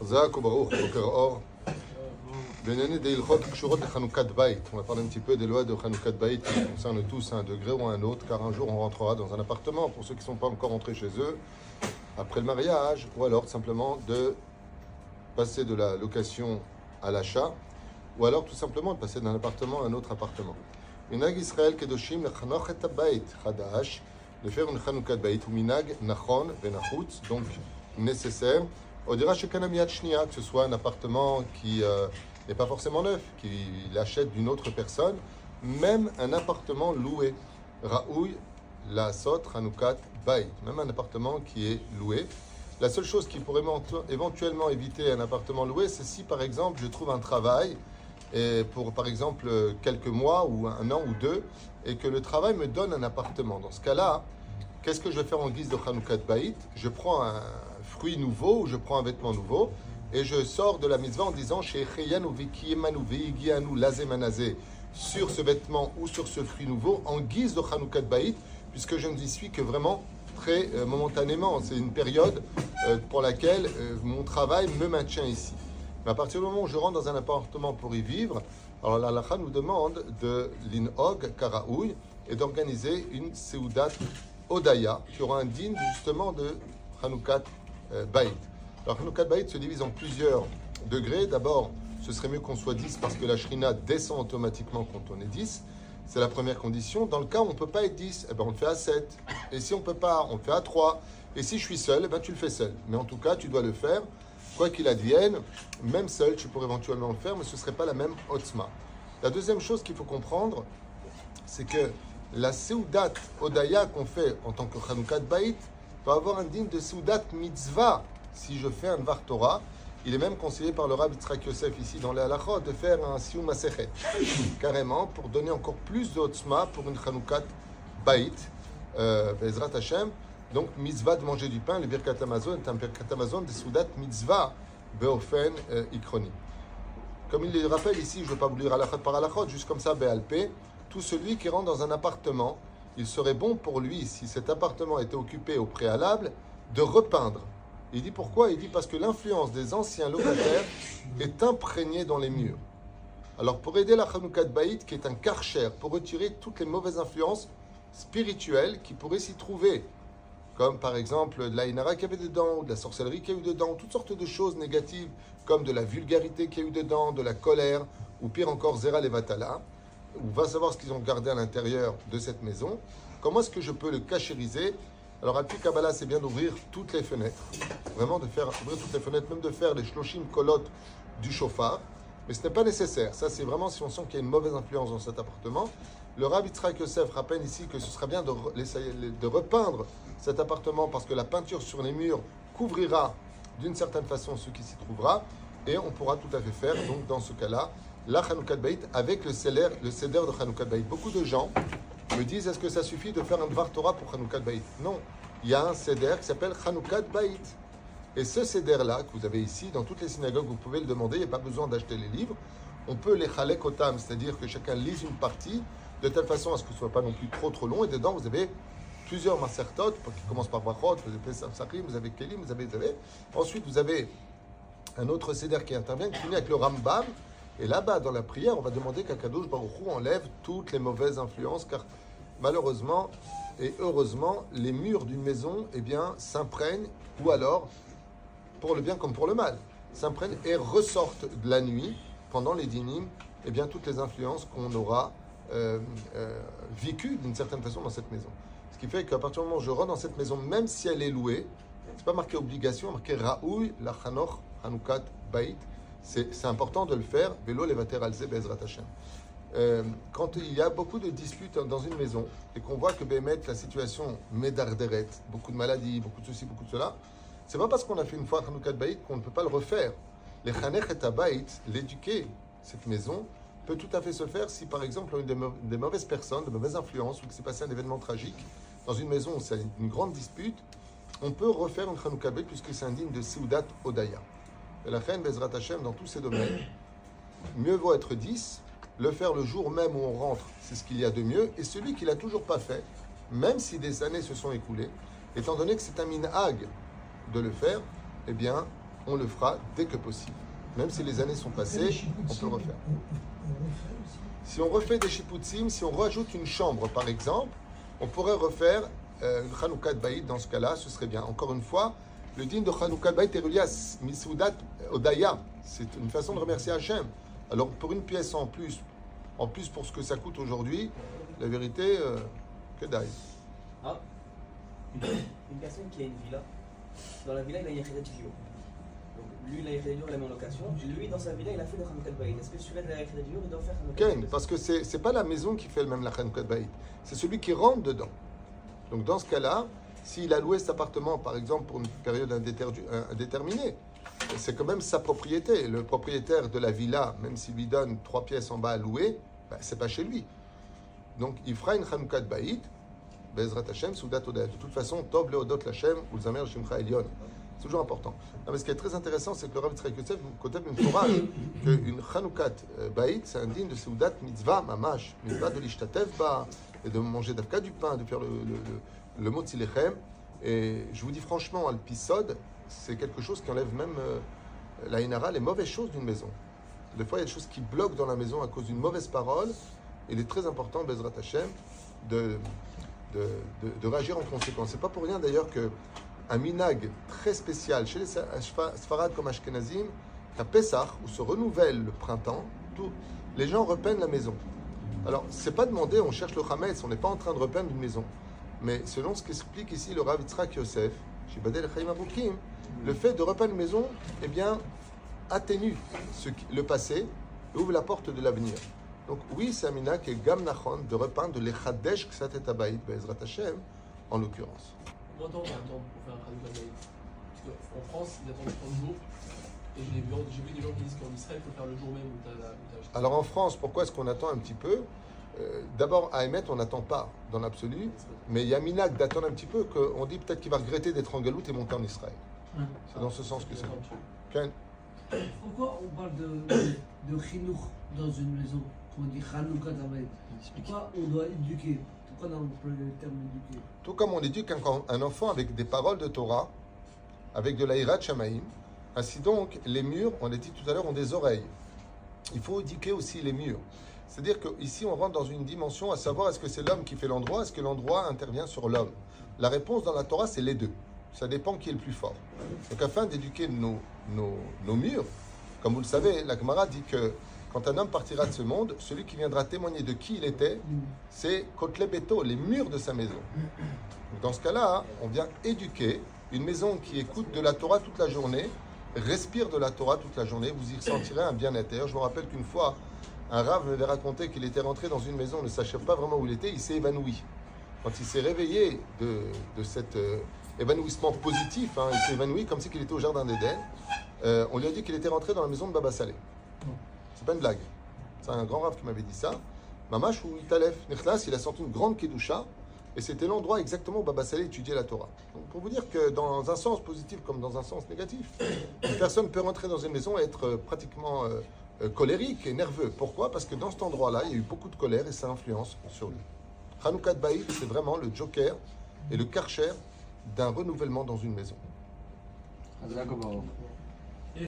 On va parler un petit peu des lois de Chanoukat Bait qui concernent tous à un degré ou à un autre, car un jour on rentrera dans un appartement pour ceux qui ne sont pas encore rentrés chez eux après le mariage, ou alors simplement de passer de la location à l'achat, ou alors tout simplement de passer d'un appartement à un autre appartement. Minag Israël Kedoshim et Bait faire une Chanoukat Bait, ou Minag Nachon Venachutz, donc nécessaire. On dira chez Kanamiat Shnia, que ce soit un appartement qui euh, n'est pas forcément neuf, qu'il achète d'une autre personne, même un appartement loué. Raoui, la Sot, Hanoukat, Bait, même un appartement qui est loué. La seule chose qui pourrait éventuellement éviter un appartement loué, c'est si par exemple je trouve un travail pour par exemple quelques mois ou un an ou deux et que le travail me donne un appartement. Dans ce cas-là, qu'est-ce que je vais faire en guise de Hanoukat Bait Je prends un fruit nouveau ou je prends un vêtement nouveau et je sors de la mitzvah en disant chez sur ce vêtement ou sur ce fruit nouveau en guise de Hanoukat Bait puisque je n'y suis que vraiment très euh, momentanément. C'est une période euh, pour laquelle euh, mon travail me maintient ici. Mais à partir du moment où je rentre dans un appartement pour y vivre, alors la lacha nous demande de l'inhog karaoui et d'organiser une seudat odaya qui aura un digne justement de Hanoukat Bait. Alors Hanoukat Bait se divise en plusieurs degrés. D'abord, ce serait mieux qu'on soit 10 parce que la shrina descend automatiquement quand on est 10. C'est la première condition. Dans le cas où on ne peut pas être 10, eh ben on le fait à 7. Et si on ne peut pas, on le fait à 3. Et si je suis seul, eh ben tu le fais seul. Mais en tout cas, tu dois le faire. Quoi qu'il advienne, même seul, tu pourrais éventuellement le faire, mais ce ne serait pas la même otzma. La deuxième chose qu'il faut comprendre, c'est que la Seudat Odaya qu'on fait en tant que Chanukah Bait avoir un digne de Seudat Mitzvah si je fais un Dvar Torah. Il est même conseillé par le Rabbi Yitzhak Yosef ici dans les halachot de faire un Sium Masechet, carrément pour donner encore plus d'otzma pour une Chanoukat Bait, euh, Bezrat Hashem. Donc, mitzvah de manger du pain, le Birkat Amazon est un Birkat Amazon de Soudat mitzvah Beofen euh, Ikroni. Comme il le rappelle ici, je ne veux pas vous lire halachot par halachot, juste comme ça, Béalpé, tout celui qui rentre dans un appartement, il serait bon pour lui, si cet appartement était occupé au préalable, de repeindre. Il dit pourquoi? Il dit parce que l'influence des anciens locataires est imprégnée dans les murs. Alors pour aider la Hanoukat Baït, qui est un karcher, pour retirer toutes les mauvaises influences spirituelles qui pourraient s'y trouver, comme par exemple de la inara qu'il avait dedans, de la sorcellerie qu'il y a eu dedans, toutes sortes de choses négatives, comme de la vulgarité qu'il y a eu dedans, de la colère, ou pire encore Zera Levatala, on va savoir ce qu'ils ont gardé à l'intérieur de cette maison. Comment est-ce que je peux le cachériser? Alors, à c'est bien d'ouvrir toutes les fenêtres. Vraiment de faire ouvrir toutes les fenêtres, même de faire les shloshim kolot du chauffard. Mais ce n'est pas nécessaire. Ça, c'est vraiment si on sent qu'il y a une mauvaise influence dans cet appartement. Le Rabbi Tzrak Yosef rappelle ici que ce sera bien de, de repeindre cet appartement parce que la peinture sur les murs couvrira d'une certaine façon ce qui s'y trouvera. Et on pourra tout à fait faire, donc dans ce cas-là, la Chanukah Beit avec le céder, le de Chanukah Beit. Beaucoup de gens me disent est-ce que ça suffit de faire un Dvar Torah pour Hanoukat Baït Non, il y a un Seder qui s'appelle Hanoukat Baït. Et ce Seder-là, que vous avez ici, dans toutes les synagogues, vous pouvez le demander, il n'y a pas besoin d'acheter les livres. On peut les chalek otam, c'est-à-dire que chacun lise une partie, de telle façon à ce que ce ne soit pas non plus trop trop long. Et dedans, vous avez plusieurs masertot, qui commencent par Brachot, vous avez Pesach vous avez Kelim, vous avez, vous avez. Ensuite, vous avez un autre Seder qui intervient, qui finit avec le Rambam. Et là-bas, dans la prière, on va demander qu'Akadosh Baruch enlève toutes les mauvaises influences, car malheureusement et heureusement, les murs d'une maison eh bien, s'imprègnent, ou alors, pour le bien comme pour le mal, s'imprègnent et ressortent de la nuit, pendant les dynimes, eh bien, toutes les influences qu'on aura euh, euh, vécues d'une certaine façon dans cette maison. Ce qui fait qu'à partir du moment où je rentre dans cette maison, même si elle est louée, c'est pas marqué obligation, marqué Raoui, la Chanoch, Hanoukat, Bait. C'est important de le faire. Euh, quand il y a beaucoup de disputes dans une maison et qu'on voit que Bémet, la situation médarderet, beaucoup de maladies, beaucoup de ceci, beaucoup de cela, c'est pas parce qu'on a fait une fois Hanoukat Baït qu'on ne peut pas le refaire. Les Chanech et Baït, l'éduquer, cette maison, peut tout à fait se faire si par exemple on a des, mauvaises personnes, de mauvaises influences, ou qu'il s'est passé un événement tragique dans une maison où c'est une grande dispute, on peut refaire une Hanoukat Baït puisque c'est indigne de Seudat Odaya. Et la reine Bezrat Hashem, dans tous ces domaines, mieux vaut être 10 le faire le jour même où on rentre, c'est ce qu'il y a de mieux. Et celui qui l'a toujours pas fait, même si des années se sont écoulées, étant donné que c'est un minhag de le faire, eh bien, on le fera dès que possible. Même si les années sont passées, on peut le refaire. Si on refait des shiputzim, si on rajoute une chambre par exemple, on pourrait refaire euh, une de Baïd dans ce cas-là, ce serait bien. Encore une fois, le din de Hanouka Baïd est relié à Misoudat Odaya. C'est une façon de remercier Hachem. Alors pour une pièce en plus, en plus pour ce que ça coûte aujourd'hui, la vérité, euh, que d'ailleurs. Ah, une personne qui a une villa, dans la villa il a une Yechidat Dio. Donc lui, la Yechidat Dio, il la met en location. Lui, dans sa villa, il a fait le Hanouka Baïd. Est-ce que celui-là de la Yechidat Dio, il doit faire Hanouka Baïd parce que c'est c'est pas la maison qui fait le même la Hanouka Baïd, c'est celui qui rentre dedans. Donc dans ce cas-là, s'il a loué cet appartement, par exemple, pour une période indéter- indéterminée, c'est quand même sa propriété. Le propriétaire de la villa, même s'il lui donne trois pièces en bas à louer, ben, c'est pas chez lui. Donc il fera une Hanouka de Baïd, Bezrat Hashem, Soudat Odeh. De toute façon, Tov Leodot Lachem, ou Zamer Shimcha Elion. C'est toujours important. Mais ce qui est très intéressant, c'est que le Rav Yitzhak Yosef côté une Torah qu'une Hanoukat euh, Baïd, c'est un digne de Soudat Mitzvah Mamash, Mitzvah de l'Ishtatev et de manger d'Afka du pain, de faire le, le mot Tzilechem. Et je vous dis franchement, Alpisod, c'est quelque chose qui enlève même euh, la Inara, les mauvaises choses d'une maison. Des fois, il y a des choses qui bloquent dans la maison à cause d'une mauvaise parole. Il est très important, Bezrat Hashem, de, de, de, réagir en conséquence. C'est pas pour rien d'ailleurs que un minag très spécial chez les Sfarad comme Ashkenazim, qu'à Pessah, où se renouvelle le printemps, tout, les gens repeignent la maison. Alors, c'est pas demandé, on cherche le Hametz, on n'est pas en train de repeindre une maison. Mais selon ce qu'explique ici le Rav Yitzhak Yosef, le fait de repeindre une maison, eh bien, atténue ce le passé et ouvre la porte de l'avenir. Donc oui, minag qui est Gam Nachon de repeindre de l'Echadesh Ksatet Abayit Be'ezrat Hashem, en l'occurrence. Combien de temps on attend pour faire un Hanouka Baïd Parce qu'en France, ils attendent 30 jours. Et j'ai vu, vu des gens qui disent qu'en Israël, il faut faire le jour même où tu as, acheté. Alors en France, pourquoi est-ce qu'on attend un petit peu? Euh, D'abord, à émettre, on n'attend pas dans l'absolu, mais il y a d'attendre un petit peu, qu'on dit peut-être qu'il va regretter d'être en galoute et monter en Israël. C'est dans ce sens que c'est. Ken Pourquoi on parle de, de, dans une maison Quand on dit Hanouka Pourquoi on doit éduquer? Pourquoi on emploie le terme éduquer? Tout comme on éduque un, un enfant avec des paroles de Torah, avec de l'Aïrat Shamaïm, ainsi donc, les murs, on l'a dit tout à l'heure, ont des oreilles. Il faut éduquer aussi les murs. C'est-à-dire qu'ici, on rentre dans une dimension à savoir est-ce que c'est l'homme qui fait l'endroit, est-ce que l'endroit intervient sur l'homme La réponse dans la Torah, c'est les deux. Ça dépend qui est le plus fort. Donc, afin d'éduquer nos, nos, nos murs, comme vous le savez, la Gemara dit que quand un homme partira de ce monde, celui qui viendra témoigner de qui il était, c'est Kotle Beto, les murs de sa maison. Dans ce cas-là, on vient éduquer une maison qui écoute de la Torah toute la journée, respire de la Torah toute la journée, vous y ressentirez un bien-être. Je me rappelle qu'une fois, un rave m'avait raconté qu'il était rentré dans une maison, ne sachant pas vraiment où il était, il s'est évanoui. Quand il s'est réveillé de, cet euh, évanouissement positif, hein, il s'est évanoui comme si qu'il était au jardin d'Éden, euh, on lui a dit qu'il était rentré dans la maison de Baba Saleh. C'est pas une blague. C'est un grand rave qui m'avait dit ça. Mamash ou Italef Nikhlas, il a senti une grande kedusha, et c'était l'endroit exactement où Baba Saleh étudiait la Torah. Donc pour vous dire que dans un sens positif comme dans un sens négatif, une personne peut rentrer dans une maison et être euh, pratiquement euh, colérique et nerveux. Pourquoi? Parce que dans cet endroit-là, il y a eu beaucoup de colère et ça influence sur lui. Hanoukat Baït, c'est vraiment le joker et le karcher d'un renouvellement dans une maison.